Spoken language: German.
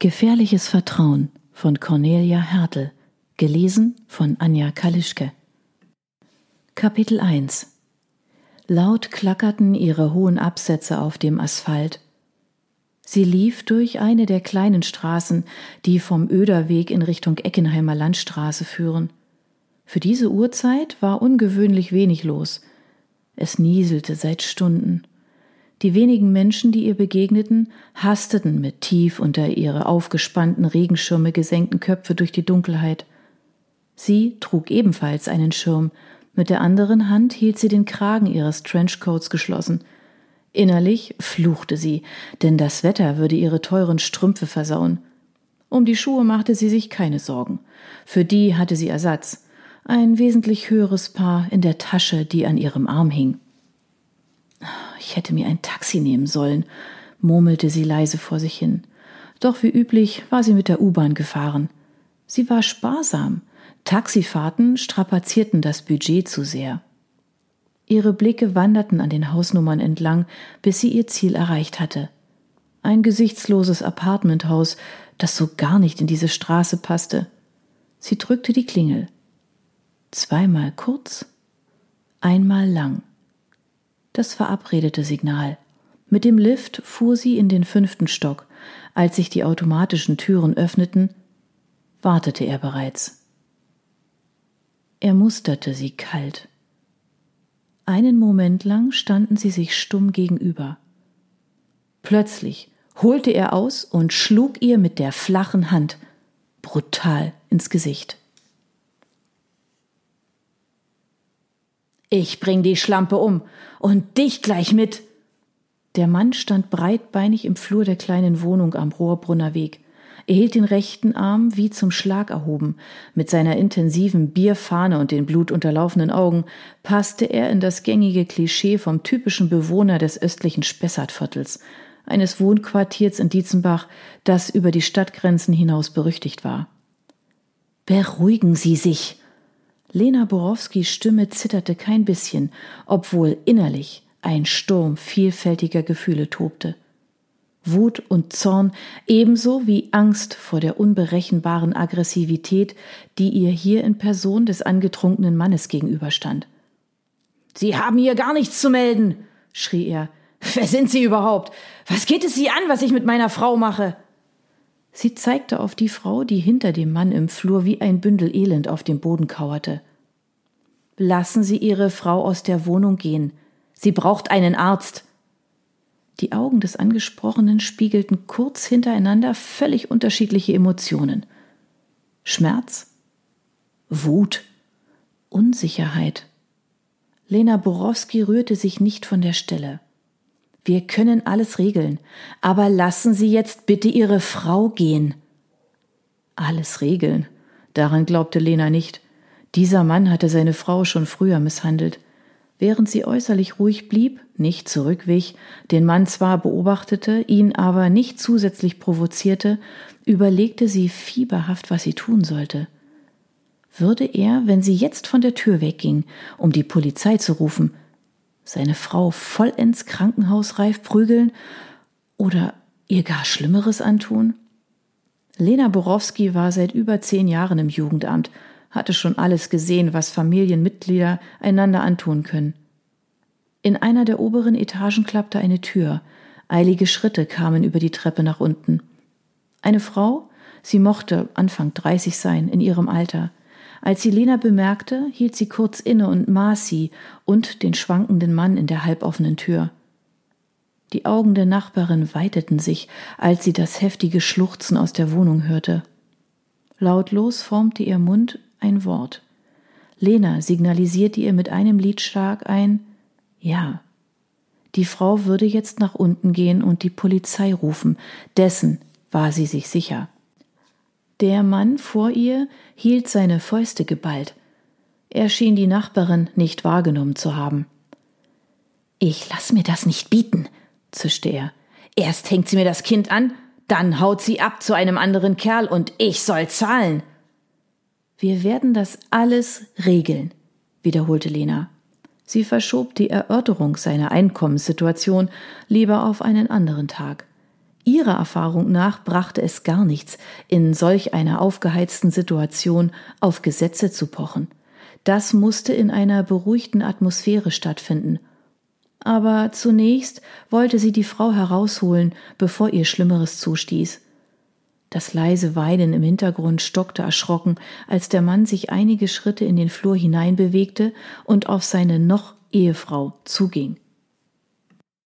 Gefährliches Vertrauen von Cornelia Hertel, gelesen von Anja Kalischke. Kapitel 1 Laut klackerten ihre hohen Absätze auf dem Asphalt. Sie lief durch eine der kleinen Straßen, die vom Öderweg in Richtung Eckenheimer Landstraße führen. Für diese Uhrzeit war ungewöhnlich wenig los. Es nieselte seit Stunden. Die wenigen Menschen, die ihr begegneten, hasteten mit tief unter ihre aufgespannten Regenschirme gesenkten Köpfe durch die Dunkelheit. Sie trug ebenfalls einen Schirm, mit der anderen Hand hielt sie den Kragen ihres Trenchcoats geschlossen. Innerlich fluchte sie, denn das Wetter würde ihre teuren Strümpfe versauen. Um die Schuhe machte sie sich keine Sorgen. Für die hatte sie Ersatz. Ein wesentlich höheres Paar in der Tasche, die an ihrem Arm hing. Ich hätte mir ein Taxi nehmen sollen, murmelte sie leise vor sich hin. Doch wie üblich war sie mit der U-Bahn gefahren. Sie war sparsam. Taxifahrten strapazierten das Budget zu sehr. Ihre Blicke wanderten an den Hausnummern entlang, bis sie ihr Ziel erreicht hatte. Ein gesichtsloses Apartmenthaus, das so gar nicht in diese Straße passte. Sie drückte die Klingel. Zweimal kurz, einmal lang das verabredete Signal. Mit dem Lift fuhr sie in den fünften Stock. Als sich die automatischen Türen öffneten, wartete er bereits. Er musterte sie kalt. Einen Moment lang standen sie sich stumm gegenüber. Plötzlich holte er aus und schlug ihr mit der flachen Hand brutal ins Gesicht. Ich bring die Schlampe um und dich gleich mit. Der Mann stand breitbeinig im Flur der kleinen Wohnung am Rohrbrunner Weg. Er hielt den rechten Arm wie zum Schlag erhoben. Mit seiner intensiven Bierfahne und den blutunterlaufenen Augen passte er in das gängige Klischee vom typischen Bewohner des östlichen Spessartviertels, eines Wohnquartiers in Dietzenbach, das über die Stadtgrenzen hinaus berüchtigt war. Beruhigen Sie sich, Lena Borowskis Stimme zitterte kein bisschen, obwohl innerlich ein Sturm vielfältiger Gefühle tobte. Wut und Zorn ebenso wie Angst vor der unberechenbaren Aggressivität, die ihr hier in Person des angetrunkenen Mannes gegenüberstand. Sie haben hier gar nichts zu melden, schrie er. Wer sind Sie überhaupt? Was geht es Sie an, was ich mit meiner Frau mache? Sie zeigte auf die Frau, die hinter dem Mann im Flur wie ein Bündel Elend auf dem Boden kauerte. Lassen Sie Ihre Frau aus der Wohnung gehen. Sie braucht einen Arzt. Die Augen des Angesprochenen spiegelten kurz hintereinander völlig unterschiedliche Emotionen. Schmerz, Wut, Unsicherheit. Lena Borowski rührte sich nicht von der Stelle. Wir können alles regeln, aber lassen Sie jetzt bitte Ihre Frau gehen. Alles regeln. Daran glaubte Lena nicht. Dieser Mann hatte seine Frau schon früher misshandelt. Während sie äußerlich ruhig blieb, nicht zurückwich, den Mann zwar beobachtete, ihn aber nicht zusätzlich provozierte, überlegte sie fieberhaft, was sie tun sollte. Würde er, wenn sie jetzt von der Tür wegging, um die Polizei zu rufen, seine Frau vollends krankenhausreif prügeln oder ihr gar Schlimmeres antun? Lena Borowski war seit über zehn Jahren im Jugendamt, hatte schon alles gesehen, was Familienmitglieder einander antun können. In einer der oberen Etagen klappte eine Tür, eilige Schritte kamen über die Treppe nach unten. Eine Frau, sie mochte Anfang dreißig sein, in ihrem Alter, als sie Lena bemerkte, hielt sie kurz inne und maß sie und den schwankenden Mann in der halboffenen Tür. Die Augen der Nachbarin weiteten sich, als sie das heftige Schluchzen aus der Wohnung hörte. Lautlos formte ihr Mund ein Wort. Lena signalisierte ihr mit einem Liedschlag ein Ja. Die Frau würde jetzt nach unten gehen und die Polizei rufen, dessen war sie sich sicher. Der Mann vor ihr hielt seine Fäuste geballt. Er schien die Nachbarin nicht wahrgenommen zu haben. Ich lass mir das nicht bieten, zischte er. Erst hängt sie mir das Kind an, dann haut sie ab zu einem anderen Kerl und ich soll zahlen. Wir werden das alles regeln, wiederholte Lena. Sie verschob die Erörterung seiner Einkommenssituation lieber auf einen anderen Tag. Ihrer Erfahrung nach brachte es gar nichts, in solch einer aufgeheizten Situation auf Gesetze zu pochen. Das musste in einer beruhigten Atmosphäre stattfinden. Aber zunächst wollte sie die Frau herausholen, bevor ihr Schlimmeres zustieß. Das leise Weinen im Hintergrund stockte erschrocken, als der Mann sich einige Schritte in den Flur hineinbewegte und auf seine noch Ehefrau zuging.